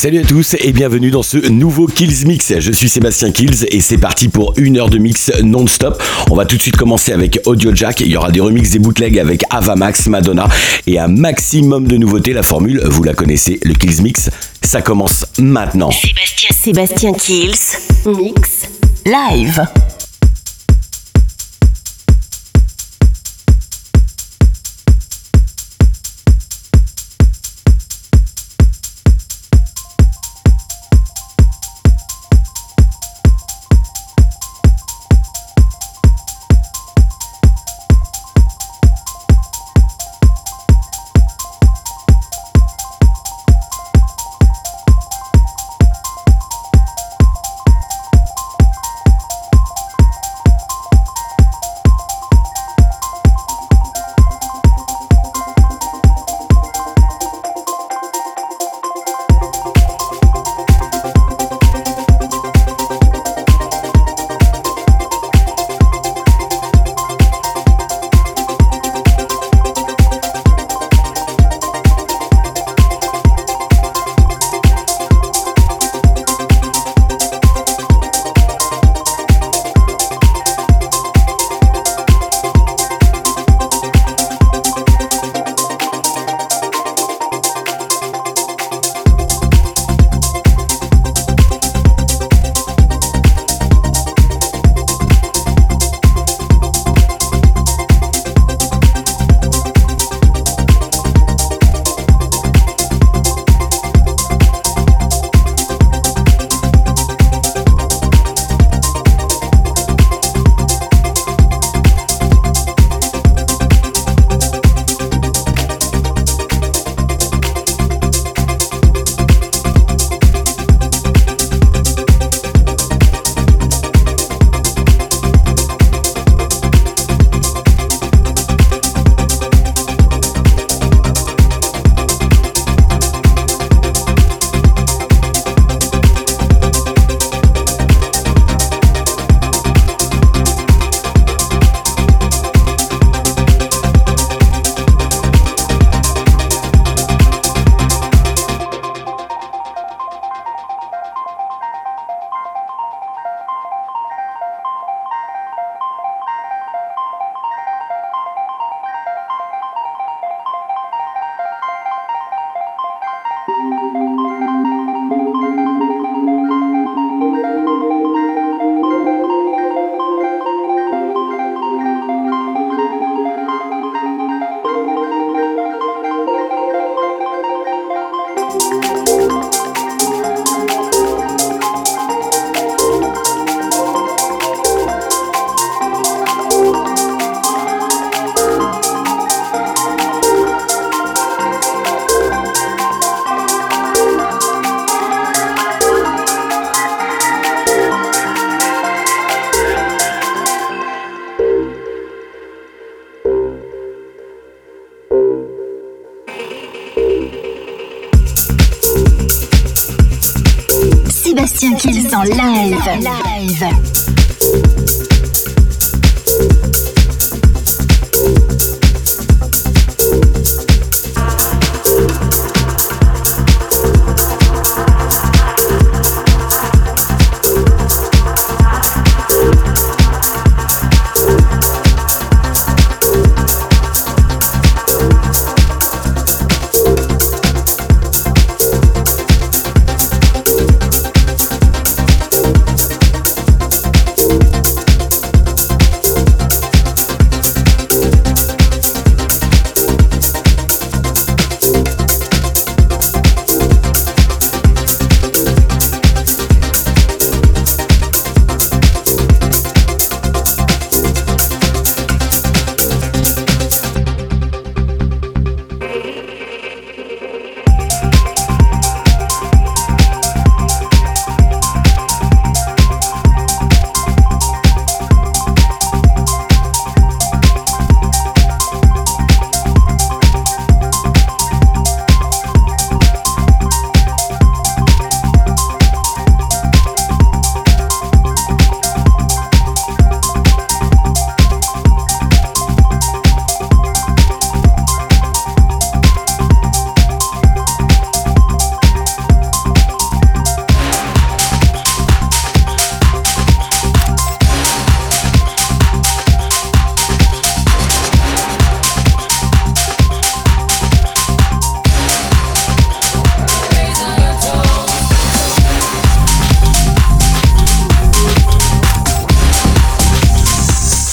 Salut à tous et bienvenue dans ce nouveau Kills Mix. Je suis Sébastien Kills et c'est parti pour une heure de mix non-stop. On va tout de suite commencer avec Audio Jack. Il y aura des remixes des bootlegs avec Avamax, Madonna et un maximum de nouveautés. La formule, vous la connaissez, le Kills Mix. Ça commence maintenant. Sébastien, Sébastien Kills. Mix. Live. En live.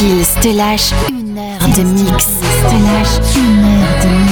Kills te lâche une heure de mix. Te lâche une heure de mix.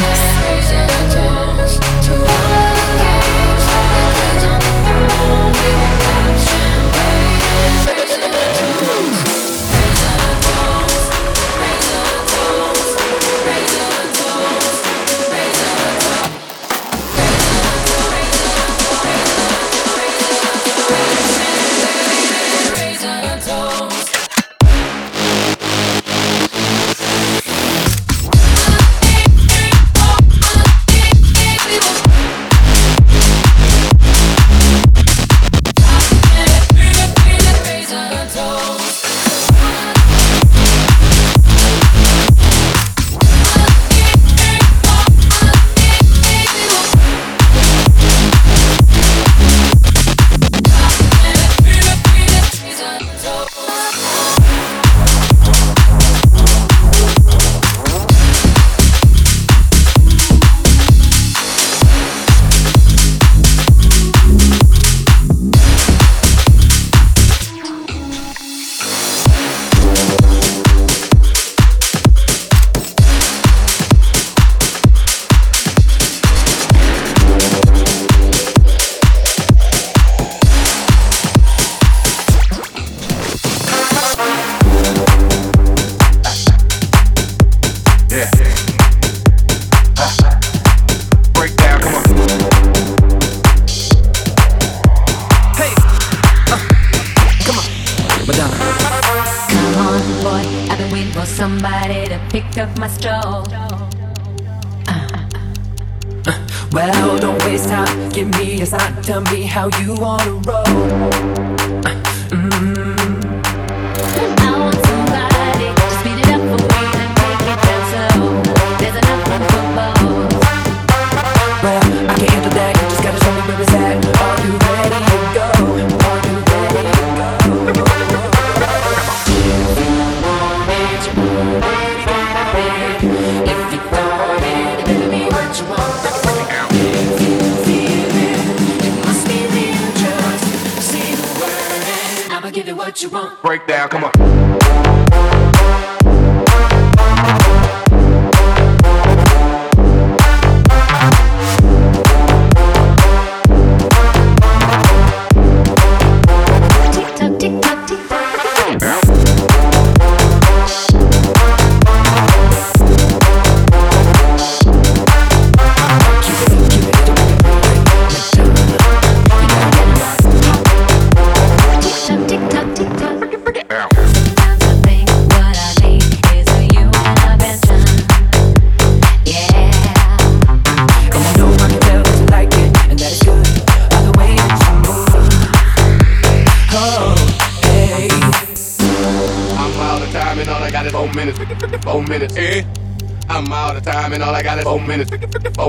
Thank you.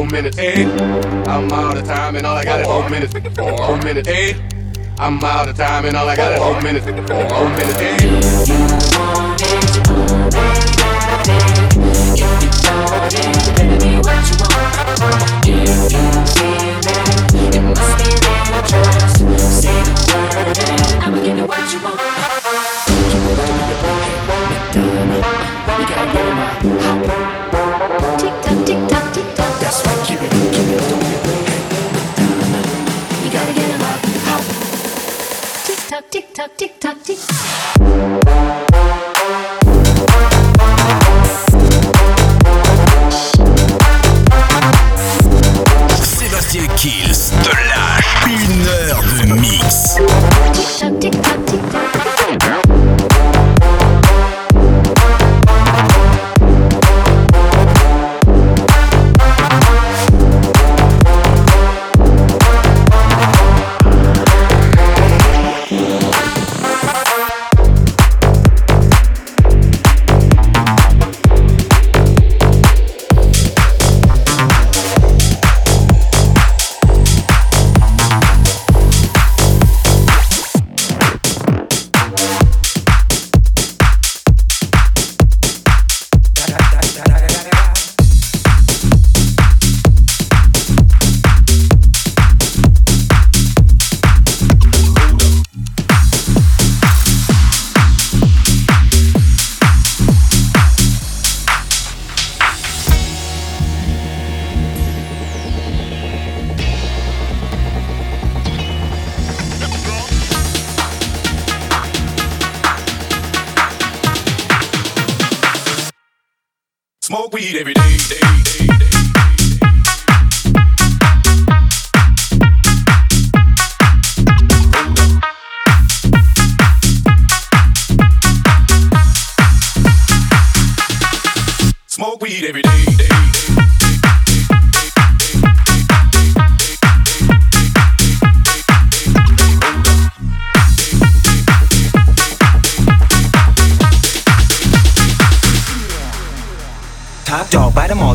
Minutes. Hey, I'm out of time and all I got is four minutes. Four minutes. Hey, I'm out of time and all I got is four minutes. Four minutes. Hey.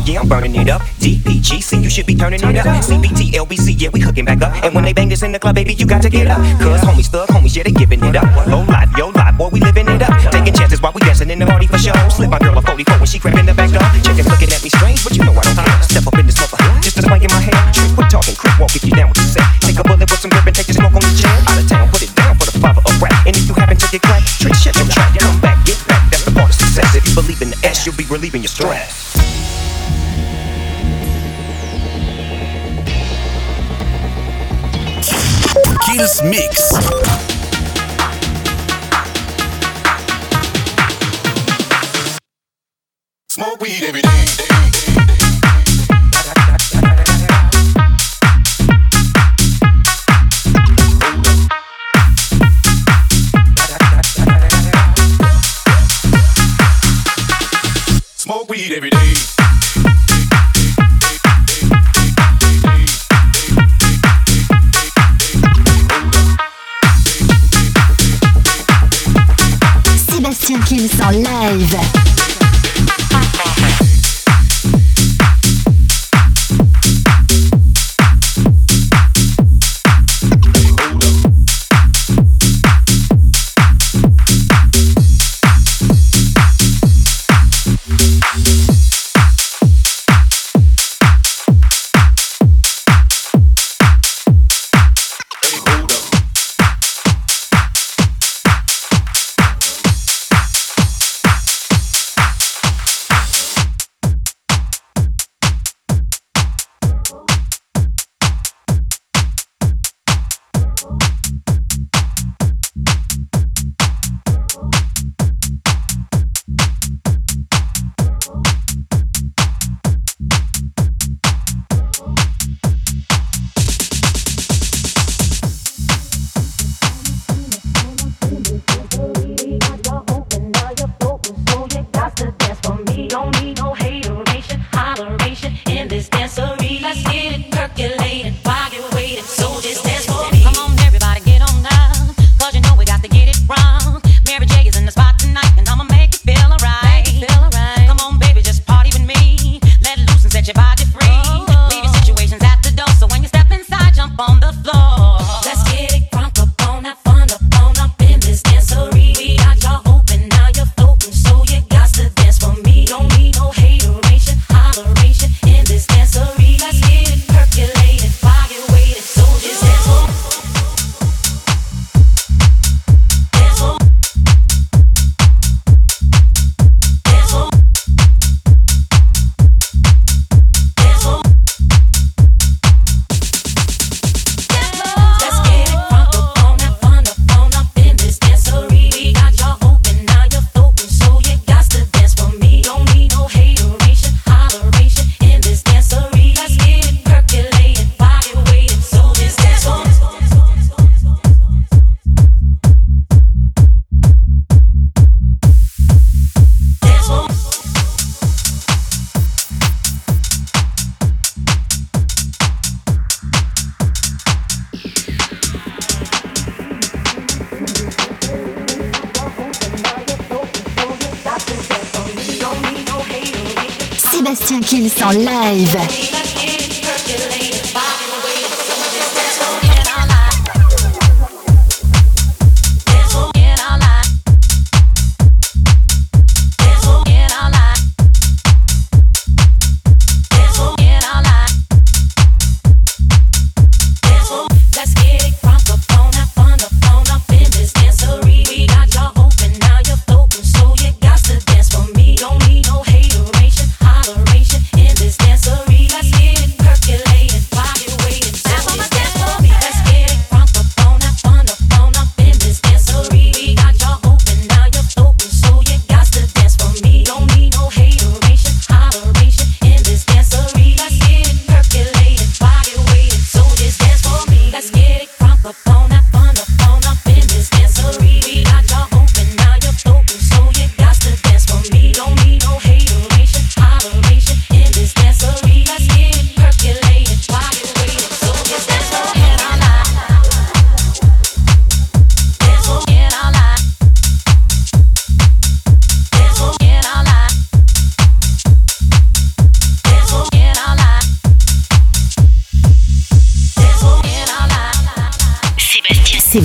Yeah, I'm burning it up. DPGC, you should be turning it up. CBT, LBC, yeah, we hooking back up. And when they bang this in the club, baby, you got to get up. Cause homies, thug homies, yeah, they giving it up. Low life, yo life, boy, we living it up. Taking chances while we dancing in the party for show. Slip my girl a 44 when she grabbing the back door. Chickens looking at me strange, but you know I don't care. Step up in this mother, just a swank in my hair. Trick, quit talking, crip walk if you down with the set. Take a bullet with some grip and take the smoke on the chair. Out of town, put it down for the father of rap. And if you happen to get cracked, trick, shut your trap. Come back, get back, that's the part of success. If you believe in the S, you'll be relieving your stress. Kills Mix. Smoke weed every day. Sébastien Kills en live.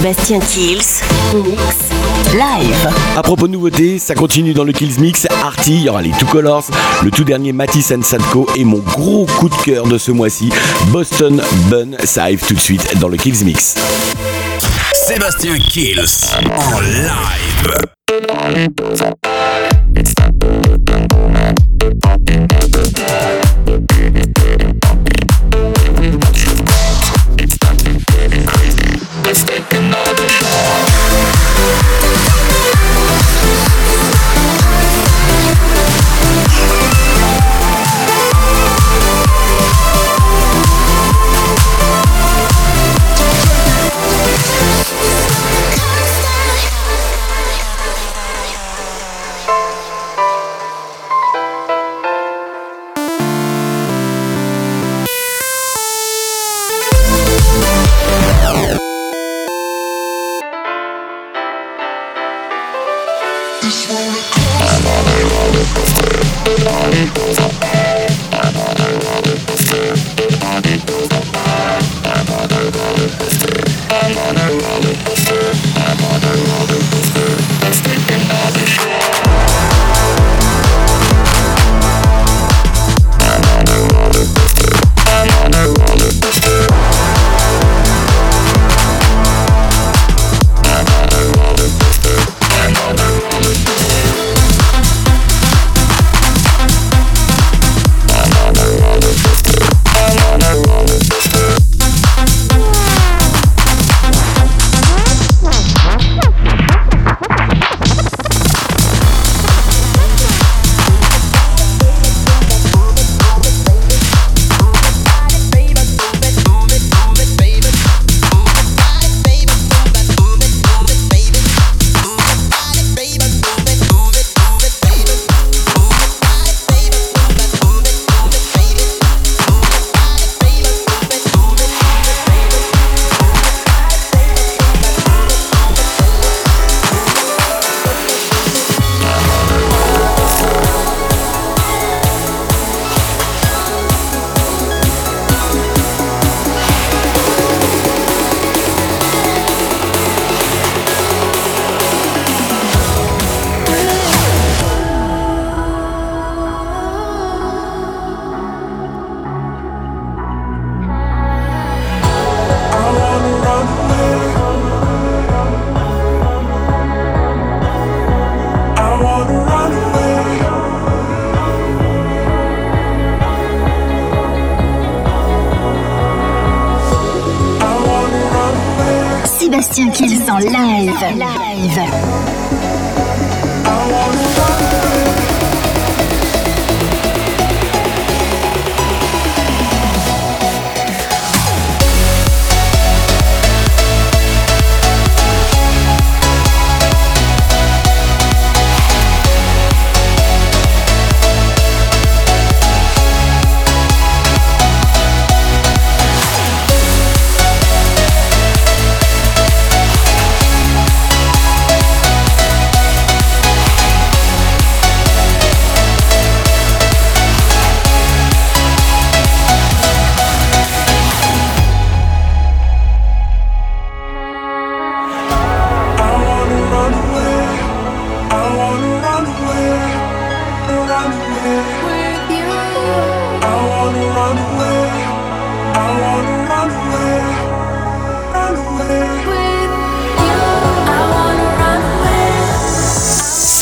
Sébastien Kills, mix live. À propos de nouveautés, ça continue dans le Kills Mix. Arty, il y aura les Two Colors, le tout dernier Matisse Sadko et mon gros coup de cœur de ce mois-ci, Boston Bun. Ça arrive tout de suite dans le Kills Mix. Sébastien Kills en live.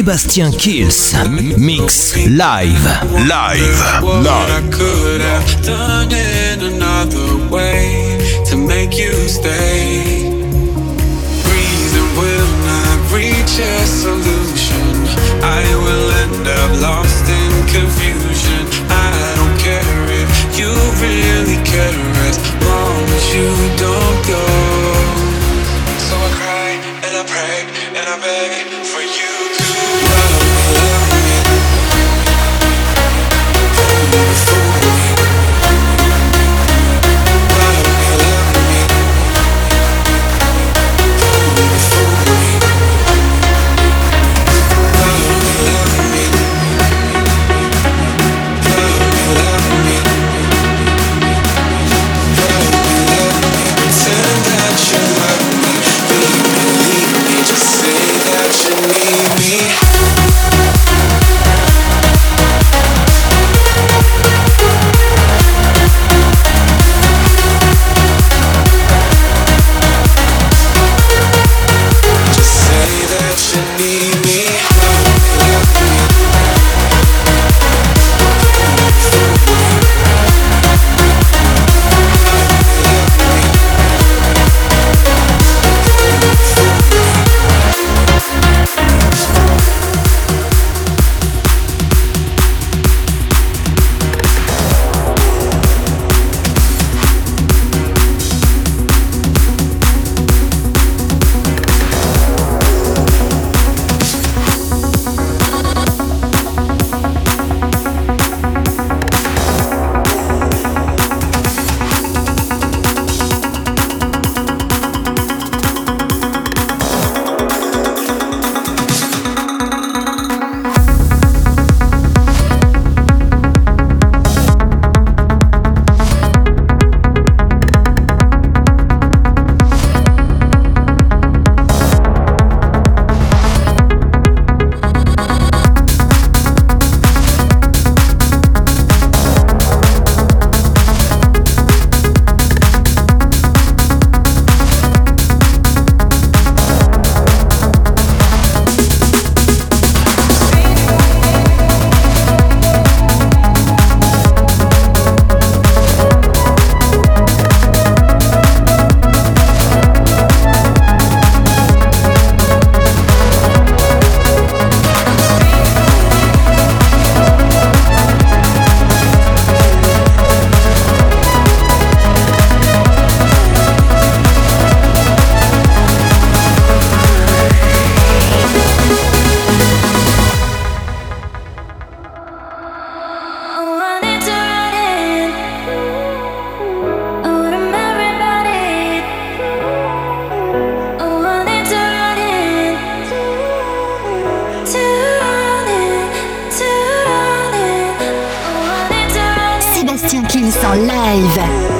Sébastien Kills. Mix live. Live. Live. will not reach a solution. I will end up lost in confusion. I don't care if you really care as long as you don't go. Kills en live.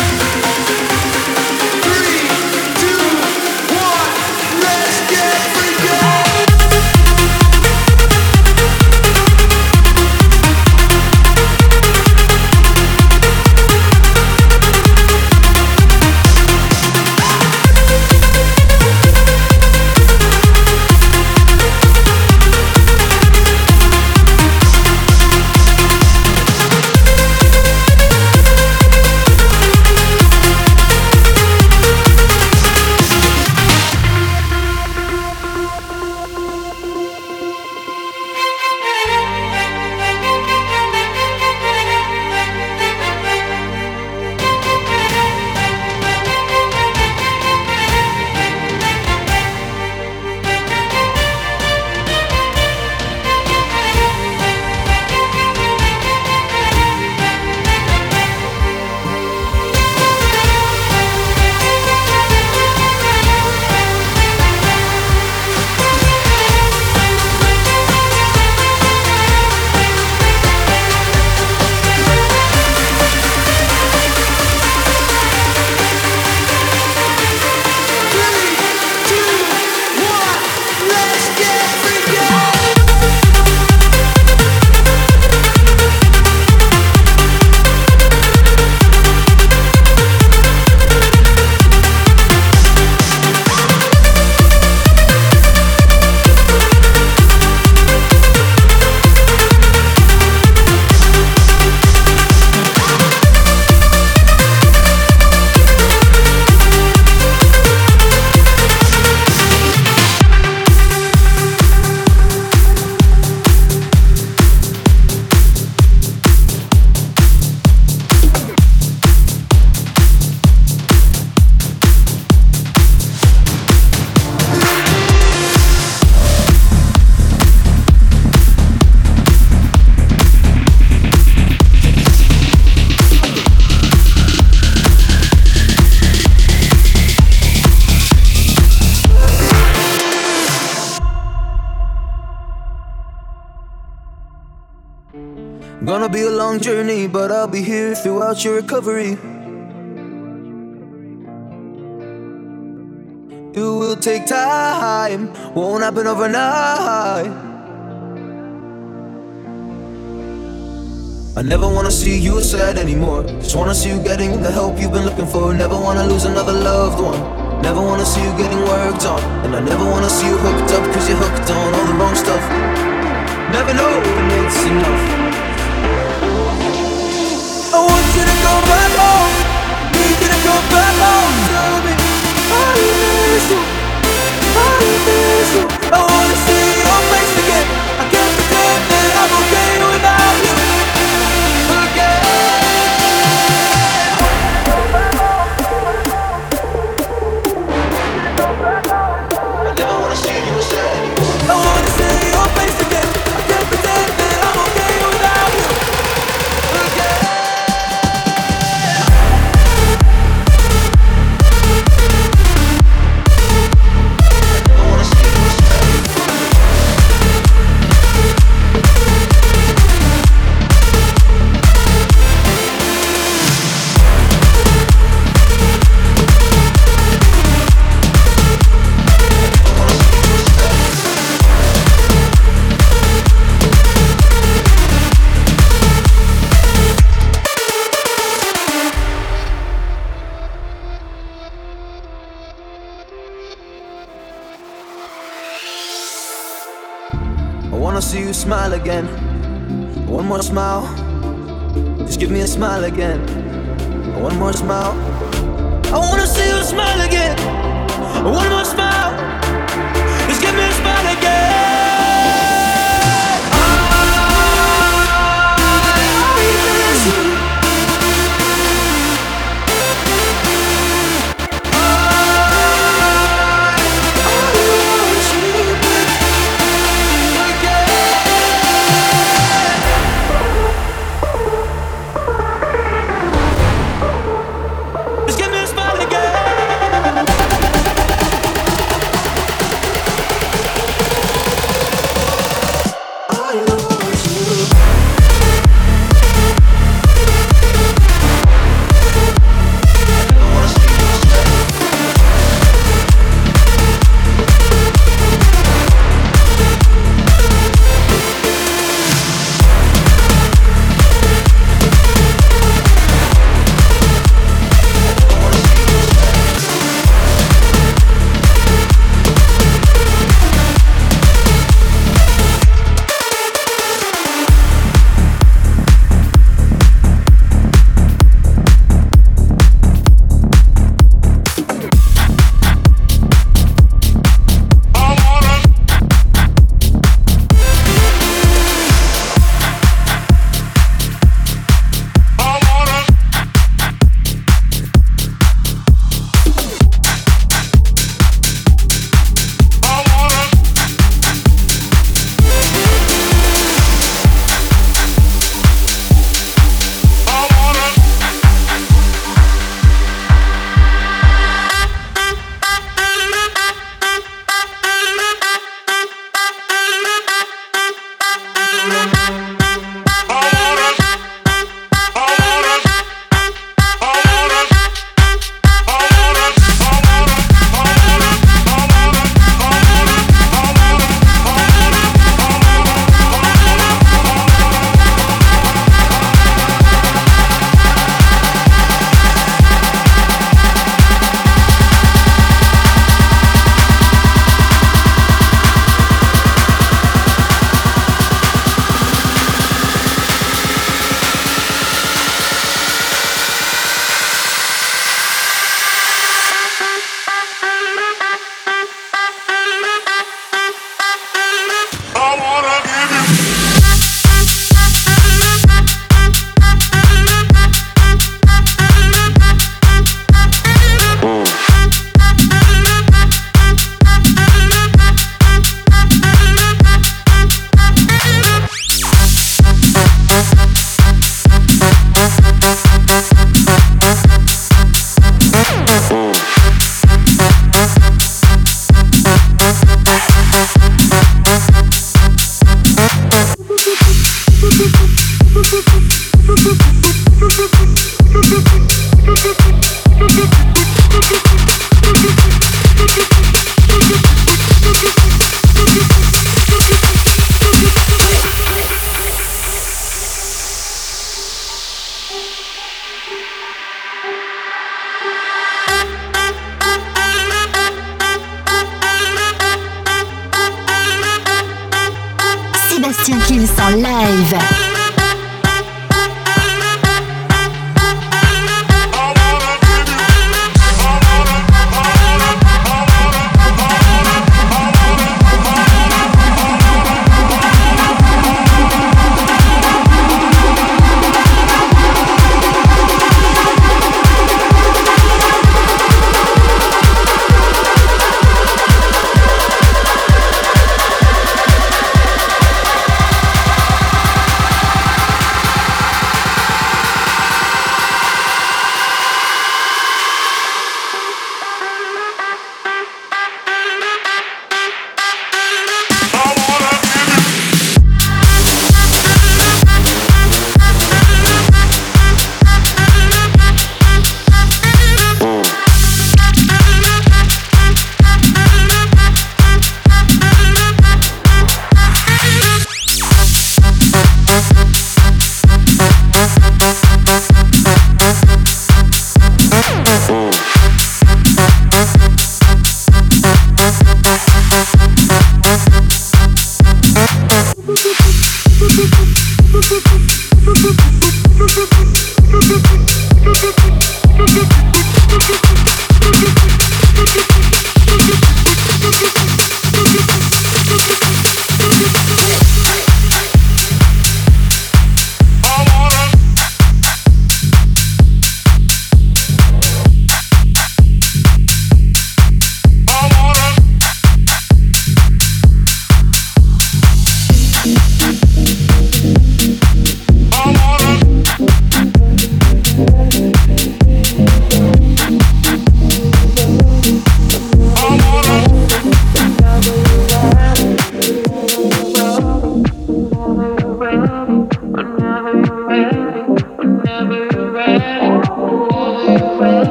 Throughout your recovery. It will take time, won't happen overnight. I never wanna see you sad anymore. Just wanna see you getting the help you've been looking for. Never wanna lose another loved one. Never wanna see you getting worked on. And I never wanna see you hooked up, cause you're hooked on all the wrong stuff. Never know when it's enough. You you. Tell you. I miss you.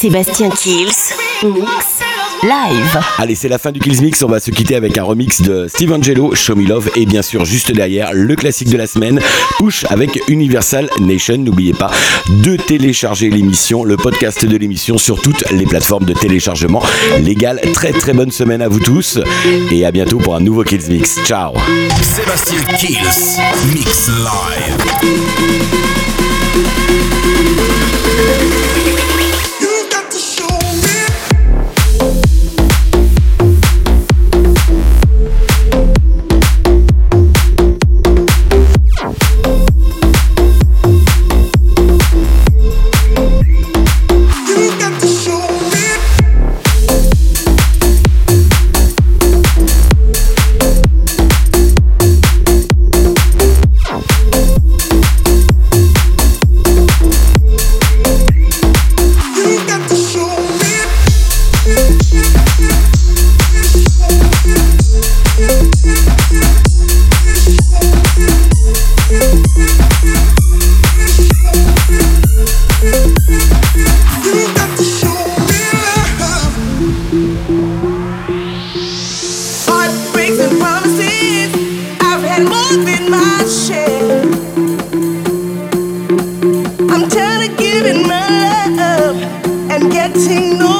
Sébastien Kills. Mix live. Allez, c'est la fin du Kills Mix. On va se quitter avec un remix de Steve Angelo, Show Me Love. Et bien sûr, juste derrière, le classique de la semaine, Push avec Universal Nation. N'oubliez pas de télécharger l'émission, le podcast de l'émission sur toutes les plateformes de téléchargement légal. Très très bonne semaine à vous tous. Et à bientôt pour un nouveau Kills Mix. Ciao. Sébastien Kills. Mix live. no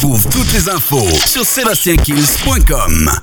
Retrouve toutes les infos sur sébastienkills.com.